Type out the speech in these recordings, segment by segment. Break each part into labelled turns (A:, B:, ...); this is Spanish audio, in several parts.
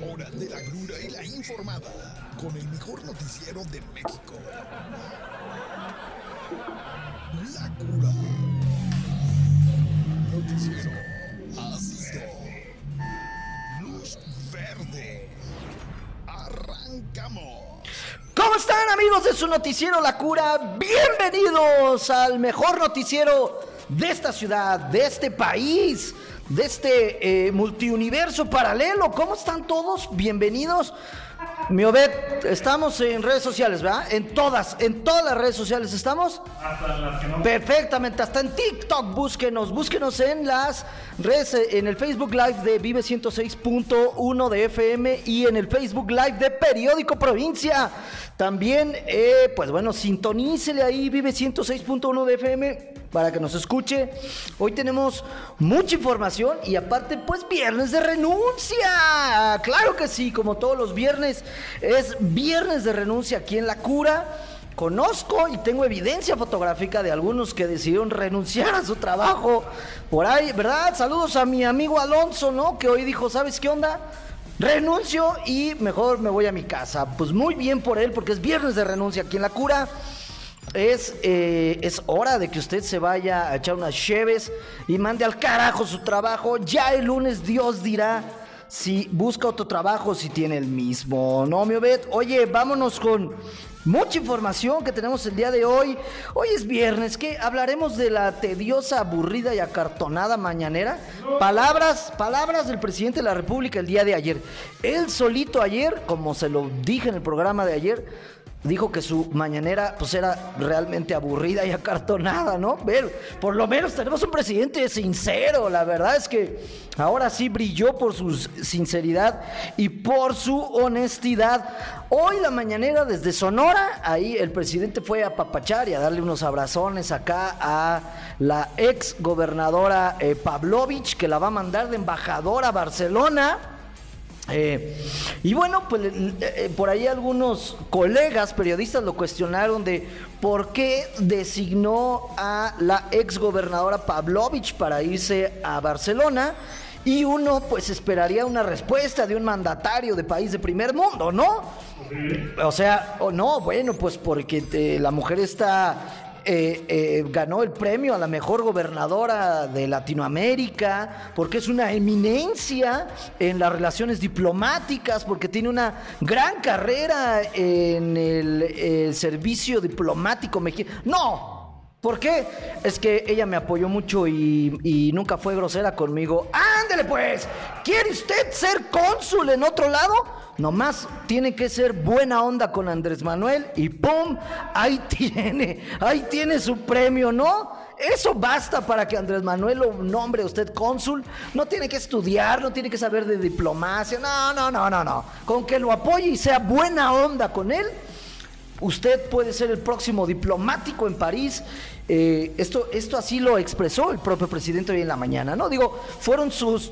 A: Hora de la grura y la informada con el mejor noticiero de México. La cura. Noticiero ácido. Luz verde. Arrancamos.
B: ¿Cómo están amigos de su noticiero La Cura? Bienvenidos al mejor noticiero de esta ciudad, de este país, de este eh, multiuniverso paralelo. ¿Cómo están todos? Bienvenidos. Mi Obed, estamos en redes sociales, ¿verdad? En todas, en todas las redes sociales estamos.
C: Hasta las que no.
B: Perfectamente, hasta en TikTok, búsquenos, búsquenos en las redes, eh, en el Facebook Live de Vive 106.1 de FM y en el Facebook Live de Periódico Provincia. También, eh, pues bueno, sintonícele ahí, Vive 106.1 de FM para que nos escuche. Hoy tenemos mucha información y aparte, pues viernes de renuncia. Claro que sí, como todos los viernes, es viernes de renuncia aquí en La Cura. Conozco y tengo evidencia fotográfica de algunos que decidieron renunciar a su trabajo. Por ahí, ¿verdad? Saludos a mi amigo Alonso, ¿no? Que hoy dijo, ¿sabes qué onda? Renuncio y mejor me voy a mi casa. Pues muy bien por él, porque es viernes de renuncia aquí en La Cura. Es, eh, es hora de que usted se vaya a echar unas cheves y mande al carajo su trabajo. Ya el lunes Dios dirá si busca otro trabajo, si tiene el mismo. No, mi Obed. Oye, vámonos con mucha información que tenemos el día de hoy. Hoy es viernes, que hablaremos de la tediosa, aburrida y acartonada mañanera. Palabras, palabras del presidente de la República el día de ayer. Él solito ayer, como se lo dije en el programa de ayer, dijo que su mañanera pues era realmente aburrida y acartonada, ¿no? Pero por lo menos tenemos un presidente sincero, la verdad es que ahora sí brilló por su sinceridad y por su honestidad. Hoy la mañanera desde Sonora, ahí el presidente fue a papachar y a darle unos abrazones acá a la ex gobernadora eh, Pavlovich, que la va a mandar de embajadora a Barcelona. Eh, y bueno, pues eh, eh, por ahí algunos colegas periodistas lo cuestionaron de por qué designó a la ex gobernadora Pavlovich para irse a Barcelona. Y uno pues esperaría una respuesta de un mandatario de país de primer mundo, ¿no? O sea, o no, bueno, pues porque eh, la mujer está eh, eh, ganó el premio a la mejor gobernadora de Latinoamérica, porque es una eminencia en las relaciones diplomáticas, porque tiene una gran carrera en el, el servicio diplomático mexicano. No, ¿Por qué? Es que ella me apoyó mucho y, y, nunca fue grosera conmigo. ¡Ándele pues! ¿Quiere usted ser cónsul en otro lado? Nomás tiene que ser buena onda con Andrés Manuel y ¡pum! Ahí tiene, ahí tiene su premio, ¿no? Eso basta para que Andrés Manuel lo nombre a usted cónsul. No tiene que estudiar, no tiene que saber de diplomacia. No, no, no, no, no. Con que lo apoye y sea buena onda con él, usted puede ser el próximo diplomático en París. Eh, esto, esto así lo expresó el propio presidente hoy en la mañana, ¿no? Digo, fueron sus,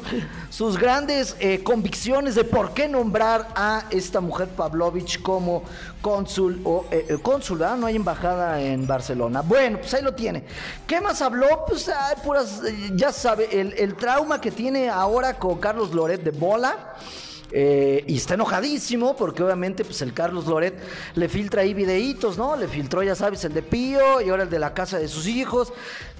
B: sus, grandes eh, convicciones de por qué nombrar a esta mujer Pavlovich como cónsul o eh, ¿verdad? No hay embajada en Barcelona. Bueno, pues ahí lo tiene. ¿Qué más habló? Pues ay, puras, ya sabe, el, el trauma que tiene ahora con Carlos Loret de Bola. Eh, y está enojadísimo porque obviamente pues el Carlos Loret le filtra ahí videitos, ¿no? Le filtró, ya sabes, el de Pío y ahora el de la casa de sus hijos.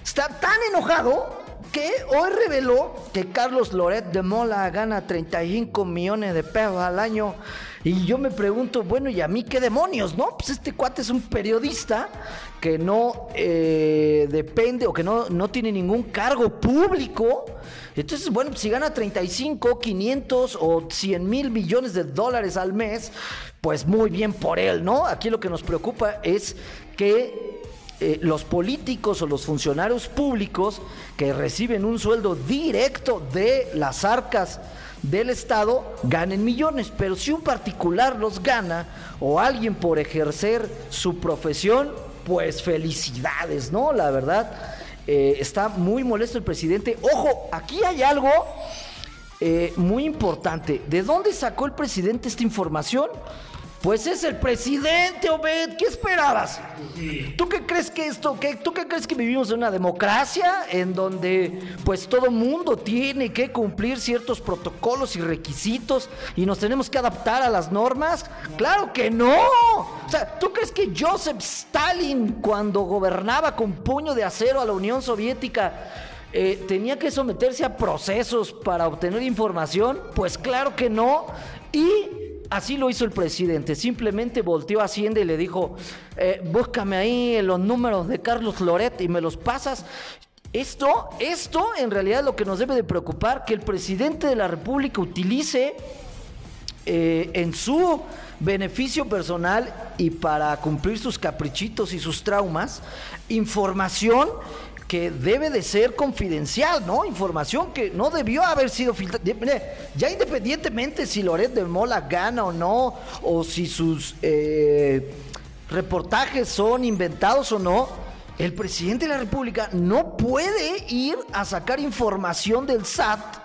B: Está tan enojado que hoy reveló que Carlos Loret de Mola gana 35 millones de pesos al año. Y yo me pregunto, bueno, ¿y a mí qué demonios, no? Pues este cuate es un periodista que no eh, depende o que no, no tiene ningún cargo público. Entonces, bueno, si gana 35, 500 o 100 mil millones de dólares al mes, pues muy bien por él, ¿no? Aquí lo que nos preocupa es que eh, los políticos o los funcionarios públicos que reciben un sueldo directo de las arcas del Estado ganen millones, pero si un particular los gana o alguien por ejercer su profesión, pues felicidades, ¿no? La verdad, eh, está muy molesto el presidente. Ojo, aquí hay algo eh, muy importante. ¿De dónde sacó el presidente esta información? Pues es el presidente, Obed. ¿Qué esperabas? ¿Tú qué crees que esto, qué, tú qué crees que vivimos en una democracia en donde pues todo mundo tiene que cumplir ciertos protocolos y requisitos y nos tenemos que adaptar a las normas? Claro que no. O sea, ¿tú crees que Joseph Stalin cuando gobernaba con puño de acero a la Unión Soviética eh, tenía que someterse a procesos para obtener información? Pues claro que no. Y Así lo hizo el presidente, simplemente volteó a Hacienda y le dijo, eh, búscame ahí los números de Carlos Loret y me los pasas. Esto, esto en realidad es lo que nos debe de preocupar, que el presidente de la República utilice eh, en su beneficio personal y para cumplir sus caprichitos y sus traumas, información que debe de ser confidencial, ¿no? Información que no debió haber sido filtrada. Ya independientemente si Loret de Mola gana o no, o si sus eh, reportajes son inventados o no, el presidente de la República no puede ir a sacar información del SAT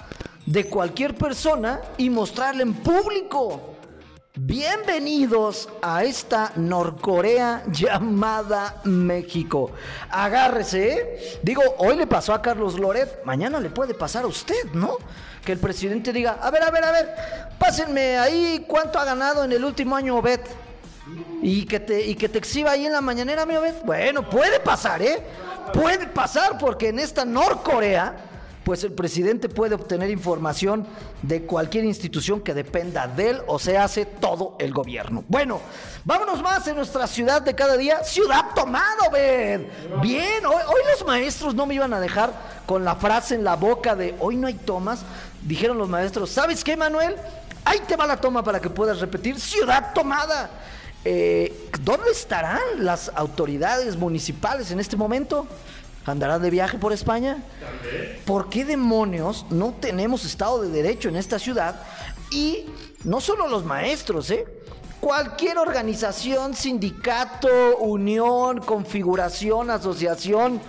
B: de cualquier persona y mostrarla en público. Bienvenidos a esta Norcorea llamada México. Agárrese. ¿eh? Digo, hoy le pasó a Carlos Loret, mañana le puede pasar a usted, ¿no? Que el presidente diga, a ver, a ver, a ver, pásenme ahí cuánto ha ganado en el último año Obed. Y que te, y que te exhiba ahí en la mañanera, mi Obed. Bueno, puede pasar, ¿eh? Puede pasar porque en esta Norcorea pues el presidente puede obtener información de cualquier institución que dependa de él o se hace todo el gobierno. Bueno, vámonos más en nuestra ciudad de cada día, ciudad tomado, ven. Bien, hoy, los maestros no me iban a dejar con la frase en la boca de hoy no hay tomas. Dijeron los maestros, ¿sabes qué, Manuel? Ahí te va la toma para que puedas repetir, ciudad tomada. Eh, ¿Dónde estarán las autoridades municipales en este momento? ¿Andará de viaje por España? ¿Por qué demonios no tenemos Estado de Derecho en esta ciudad? Y no solo los maestros, ¿eh? Cualquier organización, sindicato, unión, configuración, asociación,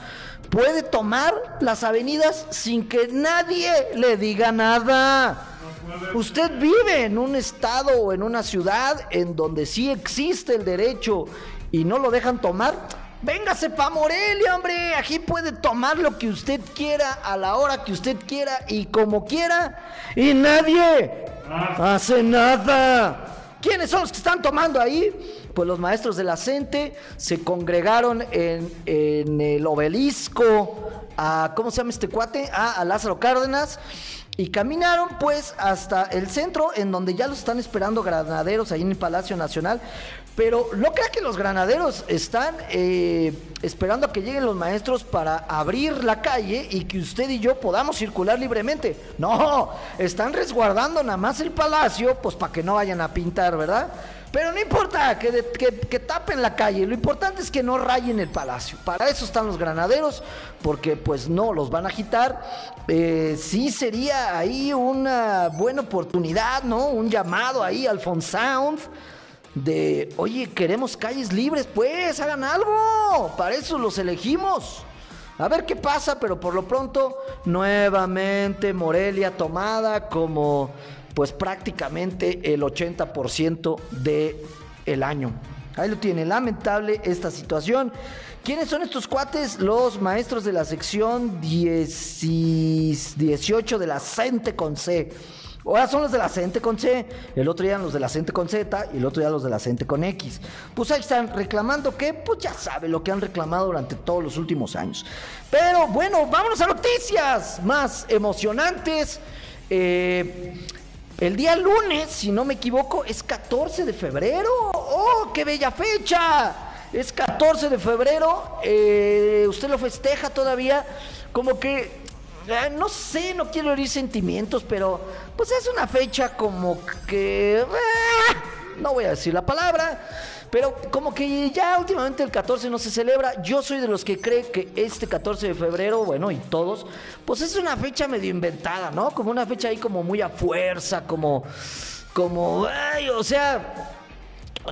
B: puede tomar las avenidas sin que nadie le diga nada. Usted vive en un estado o en una ciudad en donde sí existe el derecho y no lo dejan tomar Véngase pa' Morelia, hombre. Aquí puede tomar lo que usted quiera, a la hora que usted quiera y como quiera. Y nadie hace nada. ¿Quiénes son los que están tomando ahí? Pues los maestros de la se congregaron en, en el obelisco a, ¿cómo se llama este cuate? a Lázaro Cárdenas. Y caminaron pues hasta el centro en donde ya los están esperando granaderos ahí en el Palacio Nacional. Pero no crea que los granaderos están eh, esperando a que lleguen los maestros para abrir la calle y que usted y yo podamos circular libremente. No, están resguardando nada más el palacio, pues para que no vayan a pintar, ¿verdad? Pero no importa que, que, tapen la calle, lo importante es que no rayen el palacio. Para eso están los granaderos, porque pues no los van a agitar. Eh, sí sería ahí una buena oportunidad, ¿no? Un llamado ahí al Sound de, oye, queremos calles libres, pues hagan algo, para eso los elegimos. A ver qué pasa, pero por lo pronto, nuevamente Morelia tomada como pues prácticamente el 80% de el año. Ahí lo tiene, lamentable esta situación. ¿Quiénes son estos cuates? Los maestros de la sección 18 de la CENTE con C. Ahora son los de la CENTE con C, el otro día los de la CENTE con Z y el otro día los de la CENTE con X. Pues ahí están reclamando que, pues ya sabe lo que han reclamado durante todos los últimos años. Pero bueno, vámonos a noticias más emocionantes. Eh, el día lunes, si no me equivoco, es 14 de febrero. ¡Oh, qué bella fecha! Es 14 de febrero. Eh, usted lo festeja todavía. Como que no sé, no quiero herir sentimientos, pero pues es una fecha como que... Eh, no voy a decir la palabra, pero como que ya últimamente el 14 no se celebra. Yo soy de los que cree que este 14 de febrero, bueno, y todos, pues es una fecha medio inventada, ¿no? Como una fecha ahí como muy a fuerza, como... Como... Ay, o sea...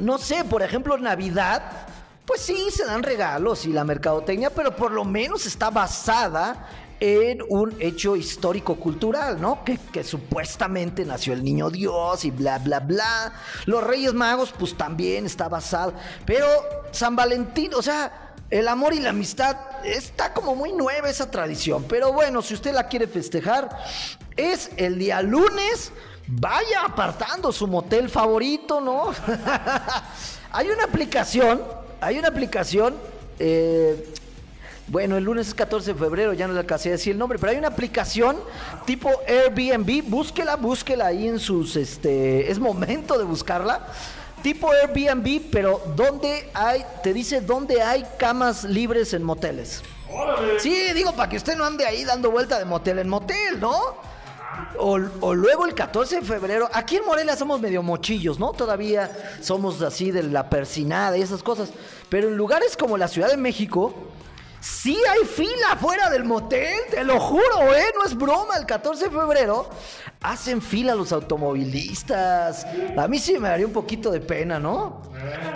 B: No sé, por ejemplo, Navidad pues sí, se dan regalos y la mercadotecnia, pero por lo menos está basada en un hecho histórico-cultural, ¿no? Que, que, supuestamente nació el niño Dios y bla, bla, bla. Los Reyes Magos, pues también está basado. Pero San Valentín, o sea, el amor y la amistad está como muy nueva esa tradición. Pero bueno, si usted la quiere festejar, es el día lunes. Vaya apartando su motel favorito, ¿no? hay una aplicación, hay una aplicación. Eh, bueno, el lunes es 14 de febrero, ya no le alcancé a decir el nombre, pero hay una aplicación tipo Airbnb, búsquela, búsquela ahí en sus, este, es momento de buscarla. Tipo Airbnb, pero donde hay, te dice dónde hay camas libres en moteles. Sí, digo, para que usted no ande ahí dando vuelta de motel en motel, ¿no? O, o, luego el 14 de febrero, aquí en Morelia somos medio mochillos, ¿no? Todavía somos así de la persinada y esas cosas. Pero en lugares como la Ciudad de México, Sí hay fila afuera del motel, te lo juro, ¿eh? No es broma, el 14 de febrero hacen fila los automovilistas. A mí sí me daría un poquito de pena, ¿no?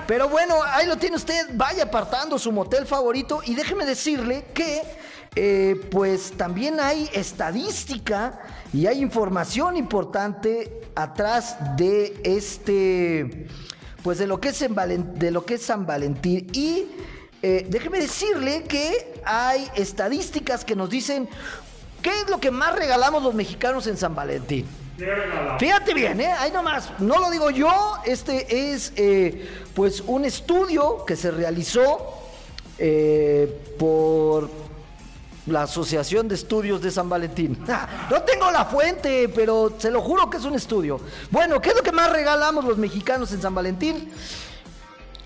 B: Pero bueno, ahí lo tiene usted, vaya apartando su motel favorito y déjeme decirle que eh, pues también hay estadística y hay información importante atrás de este, pues de lo que es, de lo que es San Valentín y eh, déjeme decirle que hay estadísticas que nos dicen qué es lo que más regalamos los mexicanos en San Valentín. Fíjate bien, ¿eh? Ahí nomás, no lo digo yo, este es eh, pues un estudio que se realizó eh, por la Asociación de Estudios de San Valentín. no tengo la fuente, pero se lo juro que es un estudio. Bueno, ¿qué es lo que más regalamos los mexicanos en San Valentín?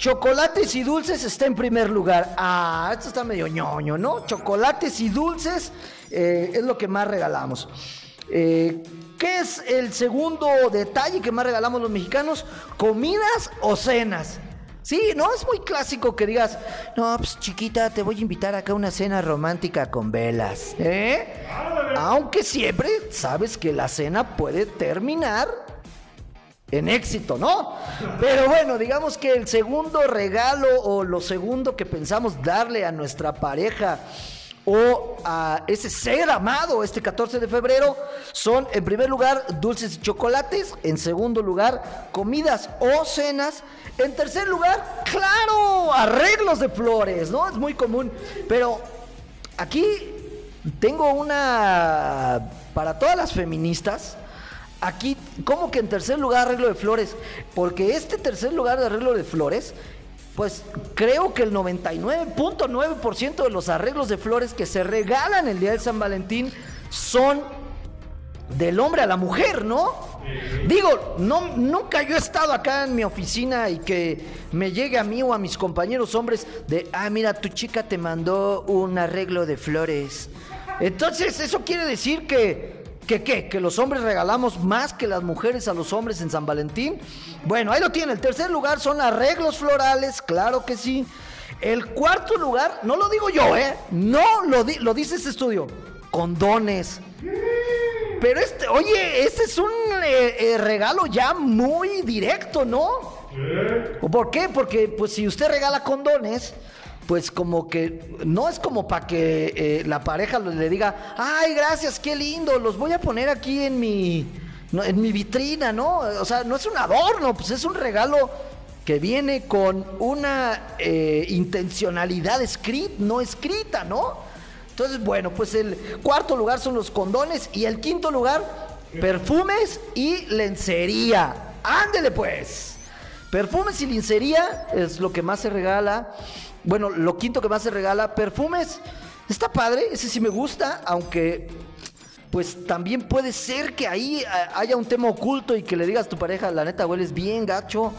B: Chocolates y dulces está en primer lugar. Ah, esto está medio ñoño, ¿no? Chocolates y dulces eh, es lo que más regalamos. Eh, ¿Qué es el segundo detalle que más regalamos los mexicanos? ¿Comidas o cenas? Sí, no es muy clásico que digas, no, pues chiquita, te voy a invitar acá a una cena romántica con velas. ¿Eh? Aunque siempre sabes que la cena puede terminar en éxito, ¿no? Pero bueno, digamos que el segundo regalo o lo segundo que pensamos darle a nuestra pareja o a ese ser amado este 14 de febrero son en primer lugar dulces y chocolates, en segundo lugar comidas o cenas, en tercer lugar, claro, arreglos de flores, ¿no? Es muy común, pero aquí tengo una para todas las feministas Aquí, ¿cómo que en tercer lugar arreglo de flores? Porque este tercer lugar de arreglo de flores, pues creo que el 99.9% de los arreglos de flores que se regalan el día de San Valentín son del hombre a la mujer, ¿no? Digo, no, nunca yo he estado acá en mi oficina y que me llegue a mí o a mis compañeros hombres de, ah, mira, tu chica te mandó un arreglo de flores. Entonces, eso quiere decir que ¿Que qué? ¿Que los hombres regalamos más que las mujeres a los hombres en San Valentín? Bueno, ahí lo tiene. El tercer lugar son arreglos florales, claro que sí. El cuarto lugar, no lo digo yo, ¿eh? No lo, lo dice este estudio. Condones. Pero este, oye, este es un eh, eh, regalo ya muy directo, ¿no? ¿Por qué? Porque pues si usted regala condones, pues como que no es como para que eh, la pareja le diga, ay, gracias, qué lindo, los voy a poner aquí en mi, en mi vitrina, ¿no? O sea, no es un adorno, pues es un regalo que viene con una eh, intencionalidad escrita, no escrita, ¿no? Entonces, bueno, pues el cuarto lugar son los condones y el quinto lugar, perfumes y lencería. Ándele pues. Perfumes y lencería es lo que más se regala. Bueno, lo quinto que más se regala, perfumes. Está padre, ese sí me gusta, aunque pues también puede ser que ahí haya un tema oculto y que le digas a tu pareja, la neta hueles bien gacho,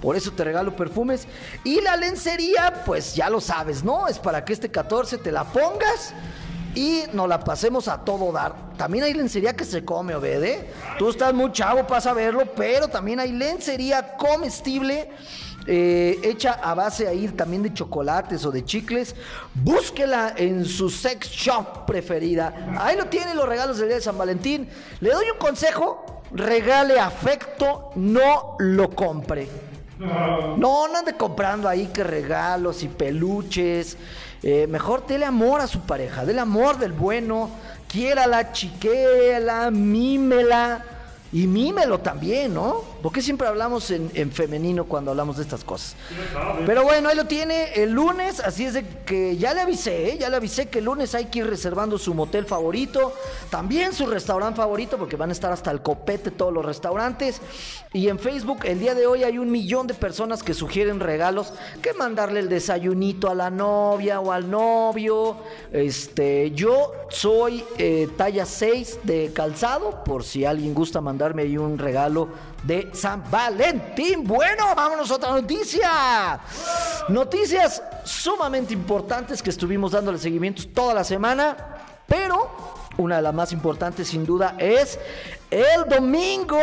B: por eso te regalo perfumes. Y la lencería, pues ya lo sabes, ¿no? Es para que este 14 te la pongas y nos la pasemos a todo dar. También hay lencería que se come, obede. Tú estás muy chavo para saberlo, pero también hay lencería comestible eh, hecha a base ahí también de chocolates o de chicles. Búsquela en su sex shop preferida. Ahí lo tiene los regalos del día de San Valentín. Le doy un consejo, regale afecto, no lo compre. No, ande comprando ahí que regalos y peluches. eh, mejor dele amor a su pareja, dele amor del bueno, quiérala, chiquéala, mímela y mímelo también, ¿no? Porque siempre hablamos en, en, femenino cuando hablamos de estas cosas. Pero bueno, ahí lo tiene el lunes, así es de que ya le avisé, ¿eh? ya le avisé que el lunes hay que ir reservando su motel favorito, también su restaurante favorito, porque van a estar hasta el copete todos los restaurantes. Y en Facebook el día de hoy hay un millón de personas que sugieren regalos, que mandarle el desayunito a la novia o al novio. Este, yo soy eh, talla 6 de calzado, por si alguien gusta mandarme ahí un regalo de San Valentín. Bueno, vámonos a otra noticia. Noticias sumamente importantes que estuvimos dándole seguimientos toda la semana, pero una de las más importantes sin duda es el domingo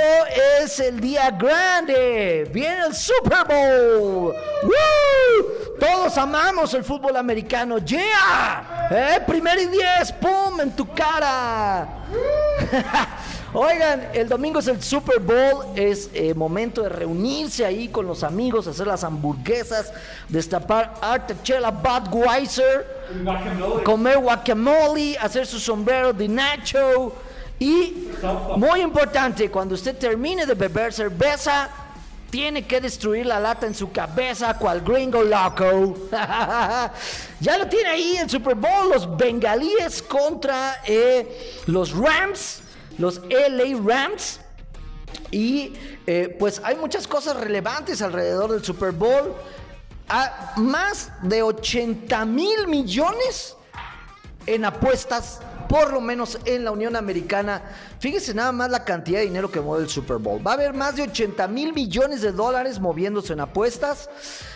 B: es el día grande. Viene el Super Bowl. Todos amamos el fútbol americano. ¡Yeah! ¿Eh? Primer y diez. ¡Pum! En tu cara. Oigan, el domingo es el Super Bowl, es eh, momento de reunirse ahí con los amigos, hacer las hamburguesas, destapar Artechela Budweiser, comer guacamole, hacer su sombrero de nacho. Y, muy importante, cuando usted termine de beber cerveza, tiene que destruir la lata en su cabeza, cual gringo loco. ya lo tiene ahí en Super Bowl, los bengalíes contra eh, los Rams los LA Rams. Y eh, pues hay muchas cosas relevantes alrededor del Super Bowl. Más de 80 mil millones en apuestas, por lo menos en la Unión Americana. Fíjese nada más la cantidad de dinero que mueve el Super Bowl. Va a haber más de 80 mil millones de dólares moviéndose en apuestas.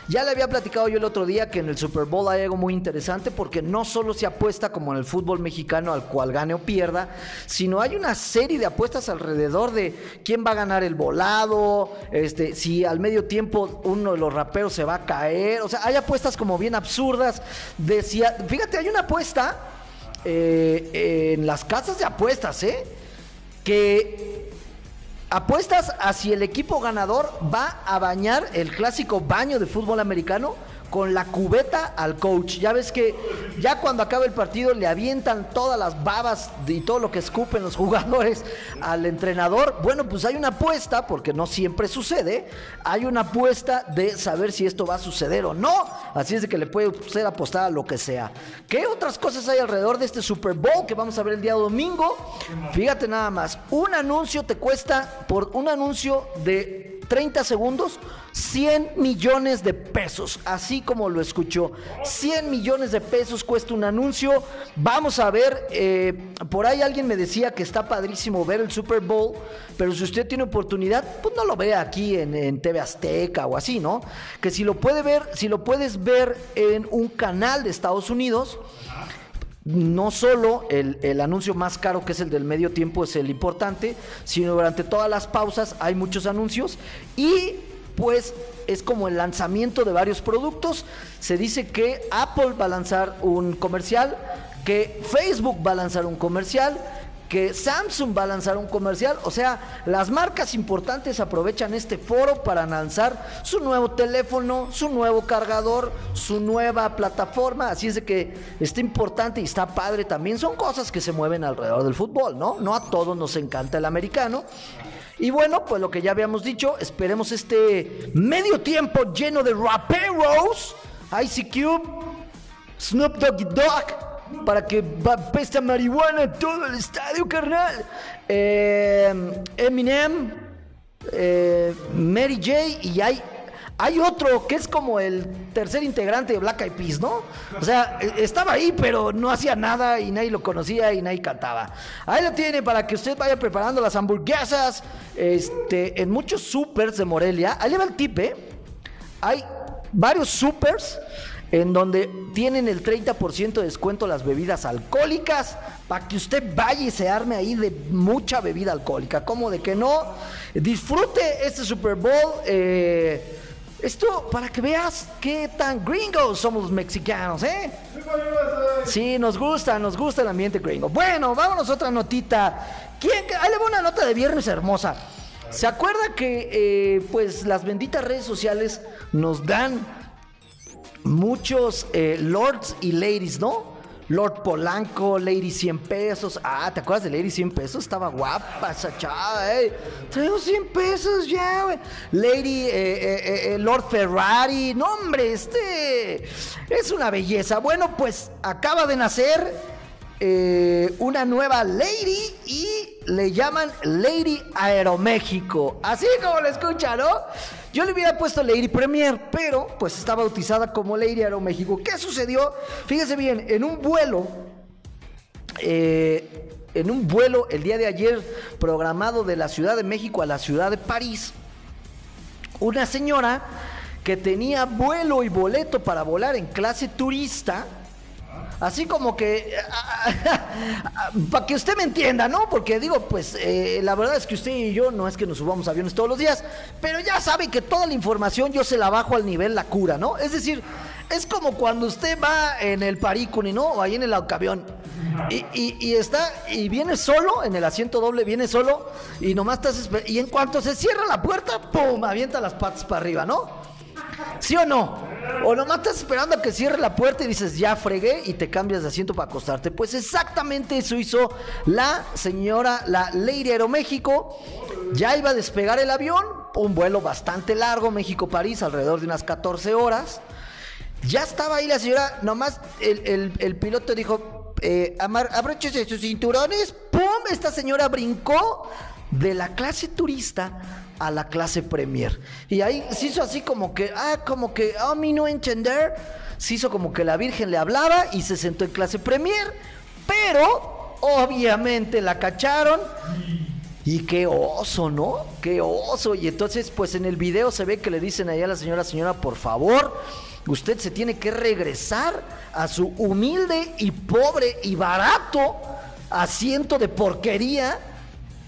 B: Ya le había platicado yo el otro día que en el Super Bowl hay algo muy interesante porque no solo se apuesta como en el fútbol mexicano al cual gane o pierda, sino hay una serie de apuestas alrededor de quién va a ganar el volado, este, si al medio tiempo uno de los raperos se va a caer, o sea, hay apuestas como bien absurdas. Decía, fíjate, hay una apuesta eh, en las casas de apuestas, ¿eh? Que Apuestas a si el equipo ganador va a bañar el clásico baño de fútbol americano con la cubeta al coach. Ya ves que ya cuando acaba el partido le avientan todas las babas y todo lo que escupen los jugadores al entrenador. Bueno, pues hay una apuesta, porque no siempre sucede, hay una apuesta de saber si esto va a suceder o no. Así es de que le puede ser apostada a lo que sea. ¿Qué otras cosas hay alrededor de este Super Bowl que vamos a ver el día domingo? Fíjate nada más, un anuncio te cuesta por un anuncio de 30 segundos, 100 millones de pesos, así como lo escuchó. 100 millones de pesos cuesta un anuncio. Vamos a ver, eh, por ahí alguien me decía que está padrísimo ver el Super Bowl, pero si usted tiene oportunidad, pues no lo vea aquí en, en TV Azteca o así, ¿no? Que si lo puede ver, si lo puedes ver en un canal de Estados Unidos, no solo el, anuncio más caro que es el del medio tiempo es el importante, sino durante todas las pausas hay muchos anuncios y pues es como el lanzamiento de varios productos. Se dice que Apple va a lanzar un comercial, que Facebook va a lanzar un comercial que Samsung va a lanzar un comercial. O sea, las marcas importantes aprovechan este foro para lanzar su nuevo teléfono, su nuevo cargador, su nueva plataforma. Así es de que está importante y está padre también. Son cosas que se mueven alrededor del fútbol, ¿no? No a todos nos encanta el americano. Y bueno, pues lo que ya habíamos dicho, esperemos este medio tiempo lleno de raperos, Ice Cube, Snoop Doggy Dogg para que pesta marihuana todo el estadio, carnal. Eh, Eminem, eh, Mary J. y hay, hay otro que es como el tercer integrante de Black Eyed Peas, ¿no? O sea, e, estaba ahí, pero no hacía nada y nadie lo conocía y nadie cantaba. Ahí lo tiene para que usted vaya preparando las hamburguesas este, en muchos supers de Morelia. Ahí va el tip, ¿eh? Hay varios supers en donde tienen el 30% de descuento las bebidas alcohólicas, para que usted vaya y se arme ahí de mucha bebida alcohólica. ¿Cómo de que no? Disfrute este Super Bowl. Eh, esto para que veas qué tan gringos somos los mexicanos, ¿eh? Sí, nos gusta, nos gusta el ambiente gringo. Bueno, vámonos a otra notita. ¿Quién? Ahí le va una nota de viernes hermosa. ¿Se acuerda que, eh, pues, las benditas redes sociales nos dan muchos eh, lords y ladies, ¿no? Lord Polanco, Lady 100 pesos. Ah, ¿te acuerdas de Lady 100 pesos? Estaba guapa esa chava, eh. Traigo 100 pesos ya, güey. Lady, eh, eh, eh, Lord Ferrari. No, hombre, este es una belleza. Bueno, pues acaba de nacer una nueva Lady y le llaman Lady Aeroméxico. Así como lo escucha, ¿no? Yo le hubiera puesto Lady Premier, pero pues está bautizada como Lady Aeroméxico. ¿Qué sucedió? Fíjese bien, en un vuelo, eh, en un vuelo el día de ayer programado de la Ciudad de México a la Ciudad de París, una señora que tenía vuelo y boleto para volar en clase turista, Así como que, para que usted me entienda, ¿no? Porque digo, pues eh, la verdad es que usted y yo no es que nos subamos aviones todos los días, pero ya sabe que toda la información yo se la bajo al nivel la cura, ¿no? Es decir, es como cuando usted va en el Paricuni, ¿no? O ahí en el avión. Y, y, y, está, y viene solo, en el asiento doble, viene solo, y nomás estás, y en cuanto se cierra la puerta, ¡pum! avienta las patas para arriba, ¿no? ¿Sí o no? O nomás estás esperando a que cierre la puerta y dices, ya fregué y te cambias de asiento para acostarte. Pues exactamente eso hizo la señora, la Lady Aeroméxico. Ya iba a despegar el avión, un vuelo bastante largo, México-París, alrededor de unas 14 horas. Ya estaba ahí la señora, nomás el, el, piloto dijo, eh, abróchese sus cinturones, ¡pum! Esta señora brincó de la clase turista a la clase premier. Y ahí se hizo así como que, ah, como que, a mí no entender. Se hizo como que la Virgen le hablaba y se sentó en clase premier. Pero, obviamente, la cacharon. Y qué oso, ¿no? Qué oso. Y entonces, pues en el video se ve que le dicen ahí a la señora, señora, por favor, usted se tiene que regresar a su humilde y pobre y barato asiento de porquería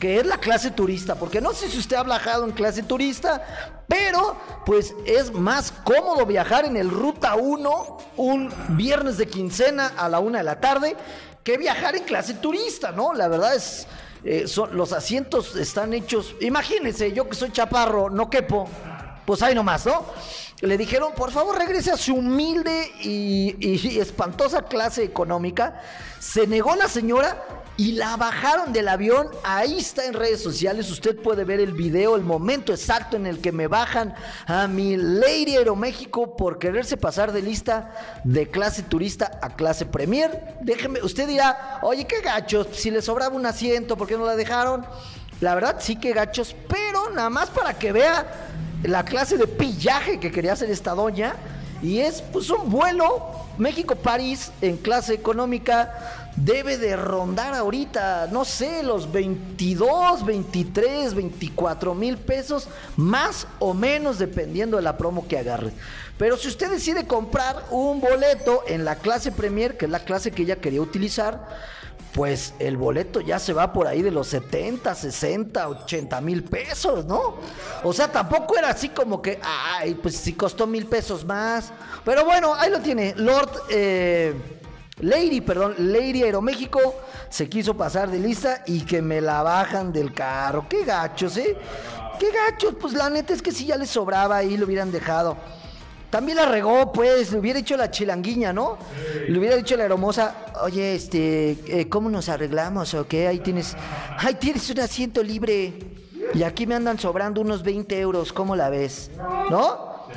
B: que es la clase turista, porque no sé si usted ha viajado en clase turista, pero pues es más cómodo viajar en el Ruta 1 un viernes de quincena a la una de la tarde que viajar en clase turista, ¿no? La verdad es, eh, son, los asientos están hechos, imagínense, yo que soy chaparro, no quepo, pues ahí nomás, ¿no? Le dijeron, por favor, regrese a su humilde y, espantosa clase económica. Se negó la señora y la bajaron del avión. Ahí está en redes sociales. Usted puede ver el video, el momento exacto en el que me bajan a mi Lady Aeroméxico por quererse pasar de lista de clase turista a clase premier. Déjeme, usted dirá, oye, qué gachos, si le sobraba un asiento, ¿por qué no la dejaron? La verdad, sí que gachos, pero nada más para que vea la clase de pillaje que quería hacer esta doña. Y es pues un vuelo México-París en clase económica debe de rondar ahorita, no sé, los 22, 23, 24 mil pesos, más o menos dependiendo de la promo que agarre. Pero si usted decide comprar un boleto en la clase Premier, que es la clase que ella quería utilizar, pues el boleto ya se va por ahí de los 70, 60, 80 mil pesos, ¿no? O sea, tampoco era así como que, ay, pues si costó mil pesos más. Pero bueno, ahí lo tiene. Lord, eh, Lady, perdón, Lady Aeroméxico se quiso pasar de lista y que me la bajan del carro. Qué gachos, ¿eh? Qué gachos, pues la neta es que si ya les sobraba ahí lo hubieran dejado. También la regó, pues, le hubiera dicho la chilanguiña, ¿no? Le hubiera dicho la hermosa, oye, este, eh, ¿cómo nos arreglamos o qué? Ahí tienes, ahí tienes un asiento libre y aquí me andan sobrando unos 20 euros, ¿cómo la ves? ¿No?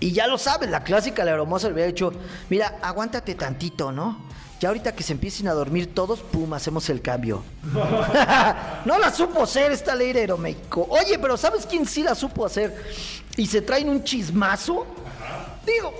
B: Y ya lo sabes, la clásica, la hermosa le hubiera dicho, mira, aguántate tantito, ¿no? Ya ahorita que se empiecen a dormir todos, pum, hacemos el cambio. no la supo hacer esta ley de Aeroméxico. Oye, pero ¿sabes quién sí la supo hacer? Y se traen un chismazo. Digo,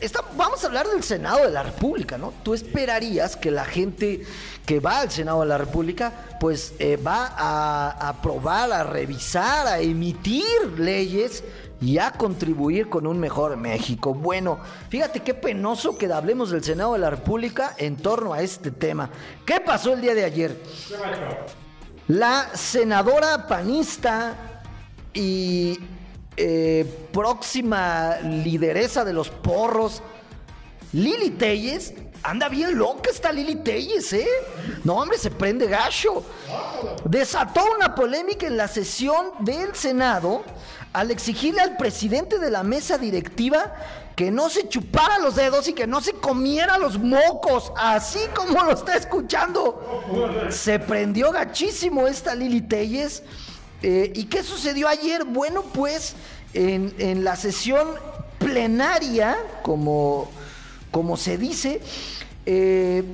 B: está, vamos a hablar del Senado de la República, ¿no? Tú esperarías que la gente que va al Senado de la República, pues eh, va a aprobar, a revisar, a emitir leyes y a contribuir con un mejor México. Bueno, fíjate qué penoso que hablemos del Senado de la República en torno a este tema. ¿Qué pasó el día de ayer? La senadora panista y eh, próxima lideresa de los porros, Lili Telles, anda bien loca esta Lili Telles, ¿eh? No, hombre, se prende gacho. Desató una polémica en la sesión del Senado al exigirle al presidente de la mesa directiva que no se chupara los dedos y que no se comiera los mocos, así como lo está escuchando. Se prendió gachísimo esta Lili Telles. Eh, ¿Y qué sucedió ayer? Bueno, pues en, la sesión plenaria, como, se dice, eh,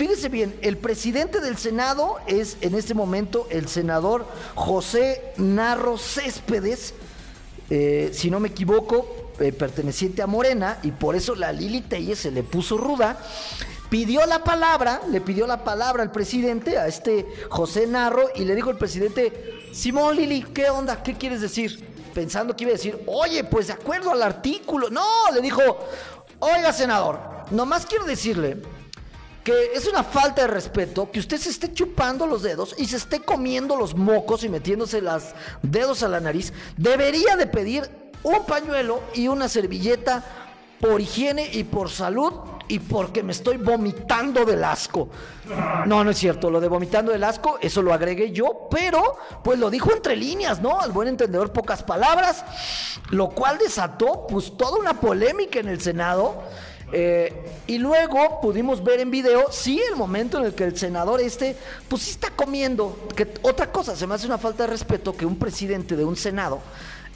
B: Fíjese bien, el presidente del Senado es en este momento el senador José Narro Céspedes, eh, si no me equivoco, eh, perteneciente a Morena, y por eso la Lili Telle se le puso ruda. Pidió la palabra, le pidió la palabra al presidente, a este José Narro, y le dijo el presidente, Simón Lili, ¿qué onda? ¿Qué quieres decir? Pensando que iba a decir, oye, pues de acuerdo al artículo. No, le dijo, oiga senador, nomás quiero decirle que es una falta de respeto que usted se esté chupando los dedos y se esté comiendo los mocos y metiéndose los dedos a la nariz. Debería de pedir un pañuelo y una servilleta por higiene y por salud y porque me estoy vomitando del asco. No, no es cierto, lo de vomitando del asco, eso lo agregué yo, pero pues lo dijo entre líneas, ¿no? Al buen entendedor, pocas palabras, lo cual desató pues toda una polémica en el Senado eh, y luego pudimos ver en video, sí, el momento en el que el senador este, pues sí está comiendo. Que otra cosa, se me hace una falta de respeto que un presidente de un senado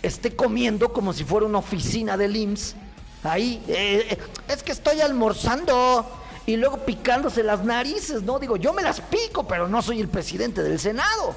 B: esté comiendo como si fuera una oficina del IMSS. Ahí, eh, eh, es que estoy almorzando. Y luego picándose las narices, ¿no? Digo, yo me las pico, pero no soy el presidente del Senado.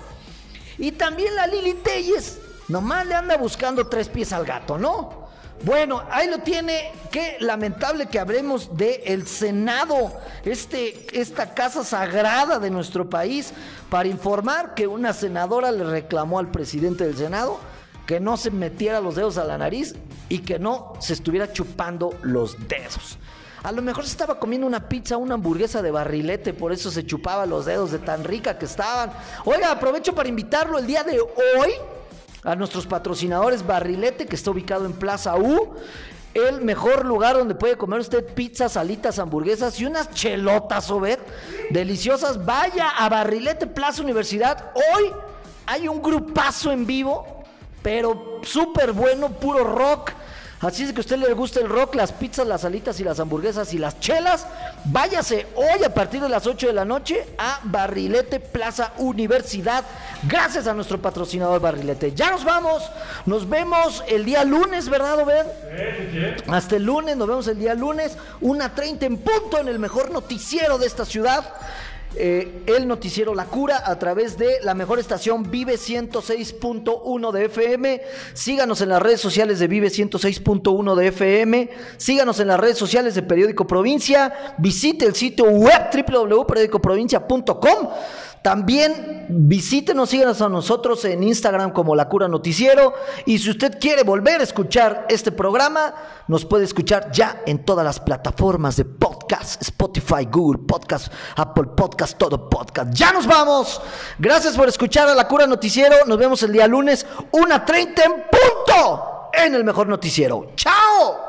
B: Y también la Lili Telles, nomás le anda buscando tres pies al gato, ¿no? Bueno, ahí lo tiene. Qué lamentable que hablemos de el Senado, este, esta casa sagrada de nuestro país, para informar que una senadora le reclamó al presidente del Senado que no se metiera los dedos a la nariz y que no se estuviera chupando los dedos. A lo mejor se estaba comiendo una pizza, una hamburguesa de barrilete, por eso se chupaba los dedos de tan rica que estaban. Oiga, aprovecho para invitarlo el día de hoy a nuestros patrocinadores Barrilete, que está ubicado en Plaza U. El mejor lugar donde puede comer usted pizzas, salitas, hamburguesas y unas chelotas, o ver, deliciosas. Vaya a Barrilete Plaza Universidad. Hoy hay un grupazo en vivo, pero súper bueno, puro rock Así es que a usted le gusta el rock, las pizzas, las salitas y las hamburguesas y las chelas, váyase hoy a partir de las 8 de la noche a Barrilete Plaza Universidad. Gracias a nuestro patrocinador Barrilete. Ya nos vamos. Nos vemos el día lunes, ¿verdad, Obed? Hasta el lunes, nos vemos el día lunes, una 30 en punto en el mejor noticiero de esta ciudad. Eh, el noticiero La Cura a través de la mejor estación Vive 106.1 de FM. Síganos en las redes sociales de Vive 106.1 de FM. Síganos en las redes sociales de Periódico Provincia. Visite el sitio web www.periodicoprovincia.com. También visítenos, síganos a nosotros en Instagram como La Cura Noticiero. Y si usted quiere volver a escuchar este programa, nos puede escuchar ya en todas las plataformas de podcast, Spotify, Google Podcast, Apple Podcast, todo podcast. Ya nos vamos. Gracias por escuchar a La Cura Noticiero. Nos vemos el día lunes, una 1.30 en punto, en el mejor noticiero. ¡Chao!